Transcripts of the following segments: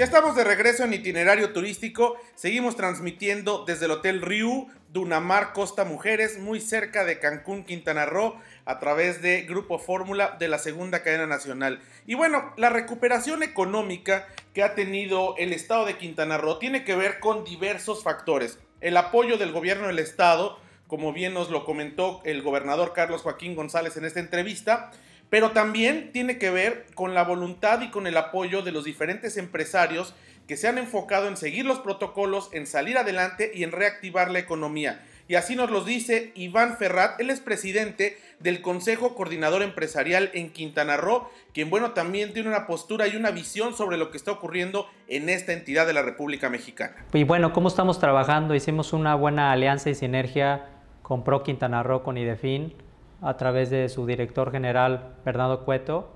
Ya estamos de regreso en itinerario turístico. Seguimos transmitiendo desde el Hotel Riu, Dunamar, Costa Mujeres, muy cerca de Cancún, Quintana Roo, a través de Grupo Fórmula de la segunda cadena nacional. Y bueno, la recuperación económica que ha tenido el estado de Quintana Roo tiene que ver con diversos factores. El apoyo del gobierno del estado, como bien nos lo comentó el gobernador Carlos Joaquín González en esta entrevista, pero también tiene que ver con la voluntad y con el apoyo de los diferentes empresarios que se han enfocado en seguir los protocolos, en salir adelante y en reactivar la economía. Y así nos lo dice Iván Ferrat, él es presidente del Consejo Coordinador Empresarial en Quintana Roo, quien bueno también tiene una postura y una visión sobre lo que está ocurriendo en esta entidad de la República Mexicana. Y bueno, ¿cómo estamos trabajando? Hicimos una buena alianza y sinergia con Pro Quintana Roo, con IDEFIN a través de su director general Bernardo Cueto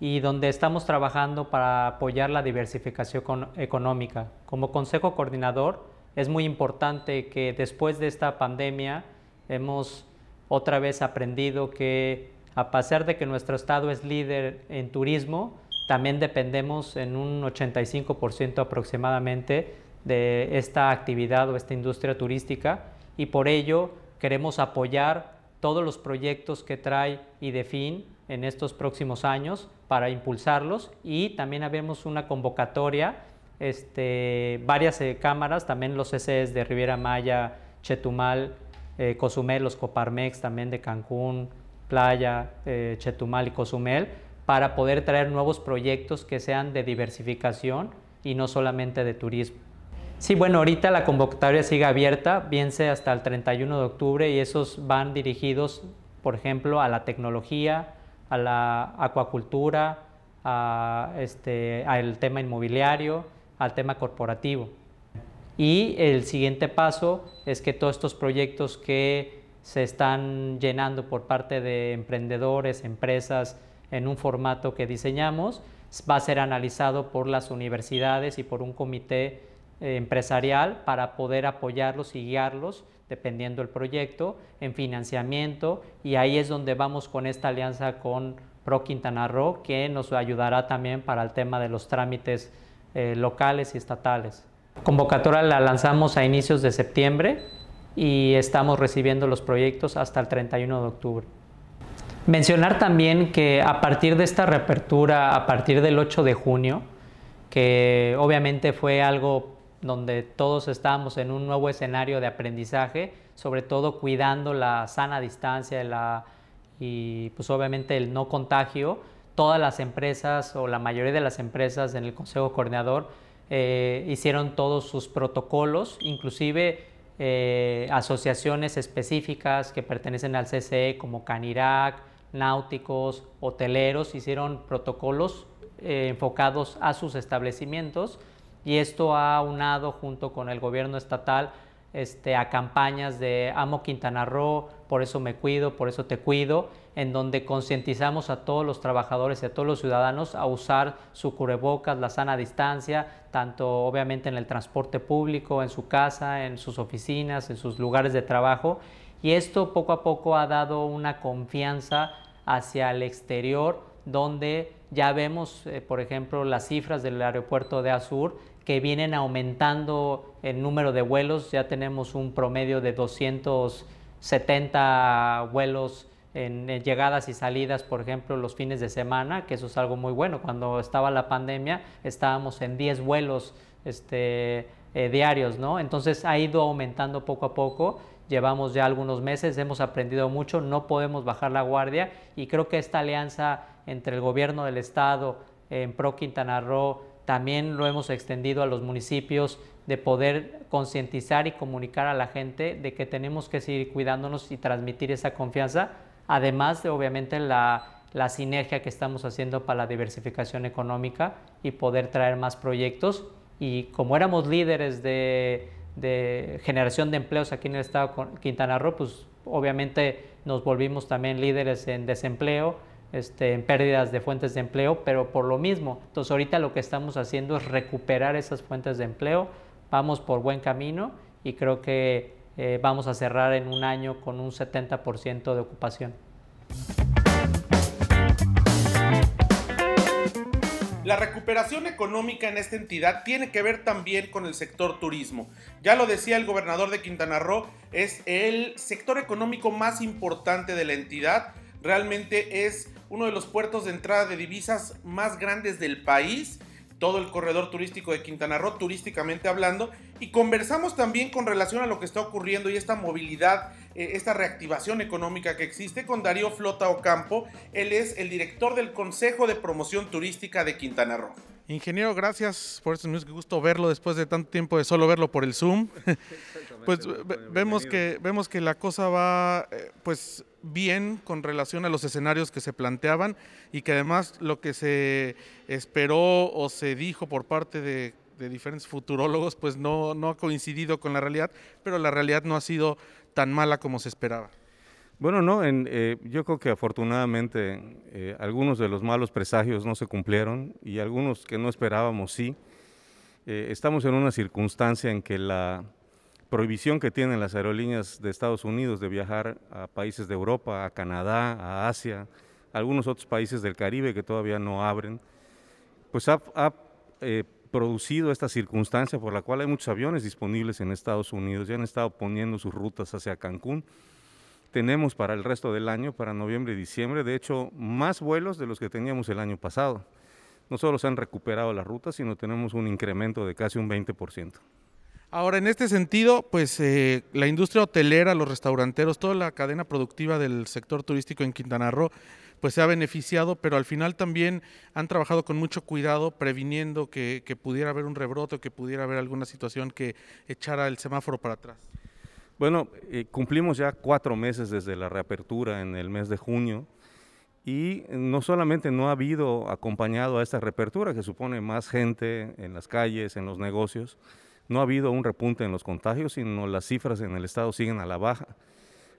y donde estamos trabajando para apoyar la diversificación económica. Como consejo coordinador es muy importante que después de esta pandemia hemos otra vez aprendido que a pesar de que nuestro estado es líder en turismo, también dependemos en un 85% aproximadamente de esta actividad o esta industria turística y por ello queremos apoyar todos los proyectos que trae IDEFIN en estos próximos años para impulsarlos y también habemos una convocatoria, este, varias eh, cámaras, también los CCs de Riviera Maya, Chetumal, eh, Cozumel, los Coparmex también de Cancún, Playa, eh, Chetumal y Cozumel, para poder traer nuevos proyectos que sean de diversificación y no solamente de turismo. Sí, bueno, ahorita la convocatoria sigue abierta, bien sea hasta el 31 de octubre y esos van dirigidos, por ejemplo, a la tecnología, a la acuacultura, a este, al tema inmobiliario, al tema corporativo. Y el siguiente paso es que todos estos proyectos que se están llenando por parte de emprendedores, empresas, en un formato que diseñamos, va a ser analizado por las universidades y por un comité empresarial para poder apoyarlos y guiarlos dependiendo del proyecto en financiamiento y ahí es donde vamos con esta alianza con Pro Quintana Roo que nos ayudará también para el tema de los trámites eh, locales y estatales. Convocatoria la lanzamos a inicios de septiembre y estamos recibiendo los proyectos hasta el 31 de octubre. Mencionar también que a partir de esta reapertura, a partir del 8 de junio, que obviamente fue algo donde todos estamos en un nuevo escenario de aprendizaje, sobre todo cuidando la sana distancia y pues obviamente el no contagio. Todas las empresas o la mayoría de las empresas en el Consejo Coordinador eh, hicieron todos sus protocolos, inclusive eh, asociaciones específicas que pertenecen al CCE como Canirac, náuticos, hoteleros, hicieron protocolos eh, enfocados a sus establecimientos y esto ha unado junto con el gobierno estatal este, a campañas de Amo Quintana Roo, por eso me cuido, por eso te cuido, en donde concientizamos a todos los trabajadores y a todos los ciudadanos a usar su cubrebocas, la sana distancia, tanto obviamente en el transporte público, en su casa, en sus oficinas, en sus lugares de trabajo. Y esto poco a poco ha dado una confianza hacia el exterior, donde ya vemos, eh, por ejemplo, las cifras del aeropuerto de Azur que vienen aumentando el número de vuelos. Ya tenemos un promedio de 270 vuelos en, llegadas y salidas, por ejemplo, los fines de semana, que eso es algo muy bueno. Cuando estaba la pandemia estábamos en 10 vuelos este, eh, diarios, ¿no? Entonces ha ido aumentando poco a poco. Llevamos ya algunos meses, hemos aprendido mucho, no podemos bajar la guardia y creo que esta alianza entre el gobierno del estado, en Pro Quintana Roo, también lo hemos extendido a los municipios de poder concientizar y comunicar a la gente de que tenemos que seguir cuidándonos y transmitir esa confianza, además de obviamente la, sinergia que estamos haciendo para la diversificación económica y poder traer más proyectos. Y como éramos líderes de, de generación de empleos aquí en el estado de Quintana Roo, pues obviamente nos volvimos también líderes en desempleo, este, en pérdidas de fuentes de empleo, pero por lo mismo. Entonces ahorita lo que estamos haciendo es recuperar esas fuentes de empleo, vamos por buen camino y creo que eh, vamos a cerrar en un año con un 70% de ocupación. La recuperación económica en esta entidad tiene que ver también con el sector turismo. Ya lo decía el gobernador de Quintana Roo, es el sector económico más importante de la entidad. Realmente es uno de los puertos de entrada de divisas más grandes del país, todo el corredor turístico de Quintana Roo, turísticamente hablando, y conversamos también con relación a lo que está ocurriendo y esta movilidad, eh, esta reactivación económica que existe con Darío Flota Ocampo. Él es el director del Consejo de Promoción Turística de Quintana Roo. Ingeniero, gracias por este qué gusto verlo después de tanto tiempo de solo verlo por el Zoom. pues vemos que vemos que la cosa va eh, pues bien con relación a los escenarios que se planteaban y que además lo que se esperó o se dijo por parte de, diferentes futurólogos pues no, no ha coincidido con la realidad, pero la realidad no ha sido tan mala como se esperaba. Bueno, no, eh, yo creo que afortunadamente eh, algunos de los malos presagios no se cumplieron y algunos que no esperábamos sí. Eh, estamos en una circunstancia en que la prohibición que tienen las aerolíneas de Estados Unidos de viajar a países de Europa, a Canadá, a Asia, algunos otros países del Caribe que todavía no abren, pues ha, ha producido esta circunstancia por la cual hay muchos aviones disponibles en Estados Unidos, ya han estado poniendo sus rutas hacia Cancún tenemos para el resto del año, para noviembre y diciembre, de hecho, más vuelos de los que teníamos el año pasado. No solo se han recuperado las rutas, sino tenemos un incremento de casi un 20%. Ahora, en este sentido, pues eh, la industria hotelera, los restauranteros, toda la cadena productiva del sector turístico en Quintana Roo, pues se ha beneficiado, pero al final también han trabajado con mucho cuidado, previniendo que, pudiera haber un rebrote, que pudiera haber alguna situación que echara el semáforo para atrás. Bueno, eh, cumplimos ya cuatro meses desde la reapertura en el mes de junio y no solamente no ha habido acompañado a esta reapertura, que supone más gente en las calles, en los negocios, no ha habido un repunte en los contagios, sino las cifras en el estado siguen a la baja.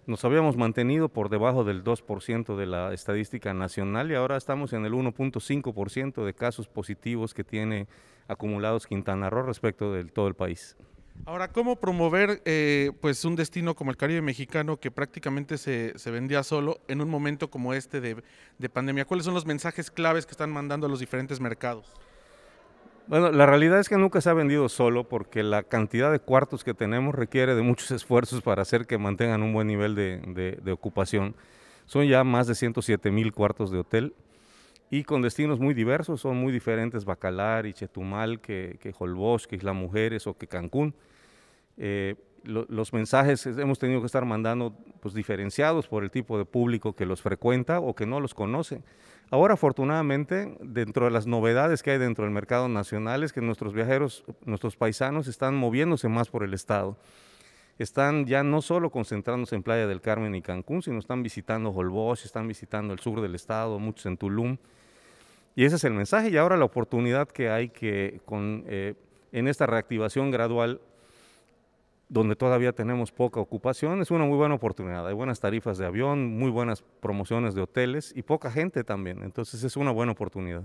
Nos habíamos mantenido por debajo del 2% de la estadística nacional y ahora estamos en el 1.5% de casos positivos que tiene acumulados Quintana Roo respecto de todo el país. Ahora, ¿cómo promover eh, pues un destino como el Caribe mexicano que prácticamente se, vendía solo en un momento como este de, de, pandemia? ¿Cuáles son los mensajes claves que están mandando a los diferentes mercados? Bueno, la realidad es que nunca se ha vendido solo porque la cantidad de cuartos que tenemos requiere de muchos esfuerzos para hacer que mantengan un buen nivel de, ocupación. Son ya más de 107 mil cuartos de hotel y con destinos muy diversos, son muy diferentes Bacalar y Chetumal que, que Holbox, que Isla Mujeres o que Cancún. Eh, los mensajes hemos tenido que estar mandando pues, diferenciados por el tipo de público que los frecuenta o que no los conoce. Ahora, afortunadamente, dentro de las novedades que hay dentro del mercado nacional es que nuestros viajeros, nuestros paisanos están moviéndose más por el estado. Están ya no solo concentrándose en Playa del Carmen y Cancún, sino están visitando Holbox, están visitando el sur del estado, muchos en Tulum. Y ese es el mensaje y ahora la oportunidad que hay que con, eh, en esta reactivación gradual, donde todavía tenemos poca ocupación, es una muy buena oportunidad. Hay buenas tarifas de avión, muy buenas promociones de hoteles y poca gente también. Entonces es una buena oportunidad.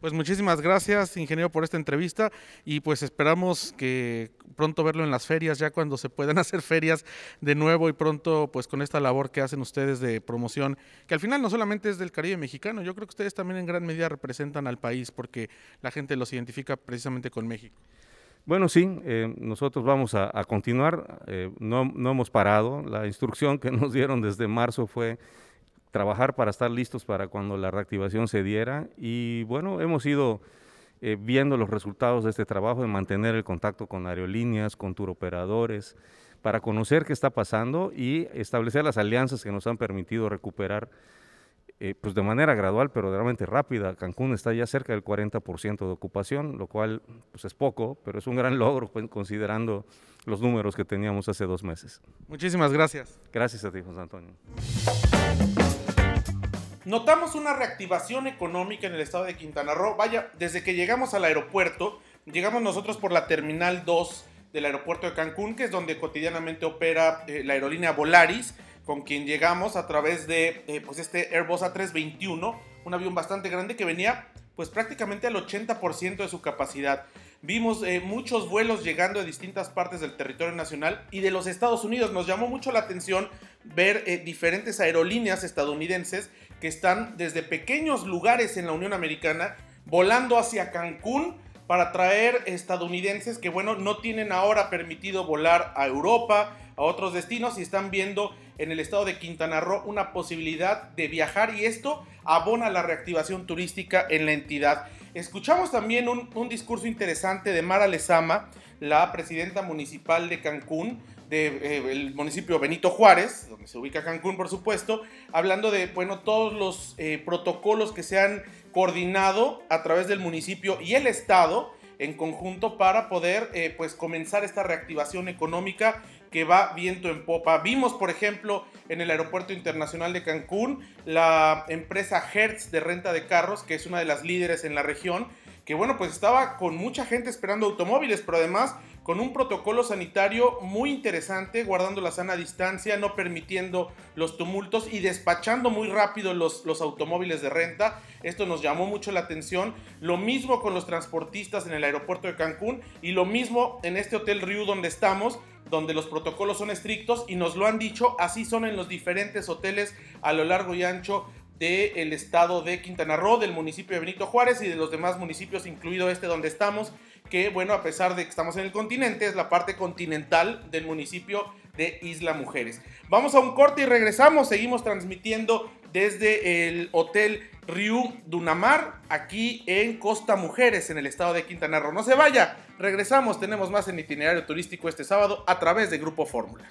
Pues muchísimas gracias, ingeniero, por esta entrevista y pues esperamos que pronto verlo en las ferias, ya cuando se puedan hacer ferias de nuevo y pronto pues con esta labor que hacen ustedes de promoción, que al final no solamente es del Caribe mexicano, yo creo que ustedes también en gran medida representan al país porque la gente los identifica precisamente con México. Bueno, sí, eh, nosotros vamos a, continuar, eh, no, no hemos parado, la instrucción que nos dieron desde marzo fue trabajar para estar listos para cuando la reactivación se diera. Y bueno, hemos ido eh, viendo los resultados de este trabajo, de mantener el contacto con aerolíneas, con turoperadores, para conocer qué está pasando y establecer las alianzas que nos han permitido recuperar eh, pues de manera gradual, pero realmente rápida. Cancún está ya cerca del 40% de ocupación, lo cual pues es poco, pero es un gran logro pues, considerando los números que teníamos hace dos meses. Muchísimas gracias. Gracias a ti, José Antonio. Notamos una reactivación económica en el estado de Quintana Roo. Vaya, desde que llegamos al aeropuerto, llegamos nosotros por la Terminal 2 del aeropuerto de Cancún, que es donde cotidianamente opera eh, la aerolínea Volaris con quien llegamos a través de eh, pues este Airbus A321, un avión bastante grande que venía pues prácticamente al 80% de su capacidad. Vimos eh, muchos vuelos llegando de distintas partes del territorio nacional y de los Estados Unidos. Nos llamó mucho la atención ver eh, diferentes aerolíneas estadounidenses que están desde pequeños lugares en la Unión Americana volando hacia Cancún para traer estadounidenses que, bueno, no tienen ahora permitido volar a Europa, a otros destinos y están viendo en el estado de Quintana Roo una posibilidad de viajar y esto abona la reactivación turística en la entidad. Escuchamos también un, discurso interesante de Mara Lezama, la presidenta municipal de Cancún, del eh, municipio Benito Juárez, donde se ubica Cancún, por supuesto, hablando de, bueno, todos los eh, protocolos que se han coordinado a través del municipio y el Estado en conjunto para poder, eh, pues, comenzar esta reactivación económica que va viento en popa. Vimos, por ejemplo, en el Aeropuerto Internacional de Cancún, la empresa Hertz de renta de carros, que es una de las líderes en la región, que bueno, pues estaba con mucha gente esperando automóviles, pero además con un protocolo sanitario muy interesante, guardando la sana distancia, no permitiendo los tumultos y despachando muy rápido los, los automóviles de renta. Esto nos llamó mucho la atención. Lo mismo con los transportistas en el aeropuerto de Cancún y lo mismo en este Hotel Riu donde estamos, donde los protocolos son estrictos y nos lo han dicho, así son en los diferentes hoteles a lo largo y ancho del estado de Quintana Roo, del municipio de Benito Juárez y de los demás municipios, incluido este donde estamos, que bueno, a pesar de que estamos en el continente, es la parte continental del municipio de Isla Mujeres. Vamos a un corte y regresamos, seguimos transmitiendo desde el Hotel Riu Dunamar, aquí en Costa Mujeres, en el estado de Quintana Roo. No se vaya, regresamos, tenemos más en itinerario turístico este sábado a través de Grupo Fórmula.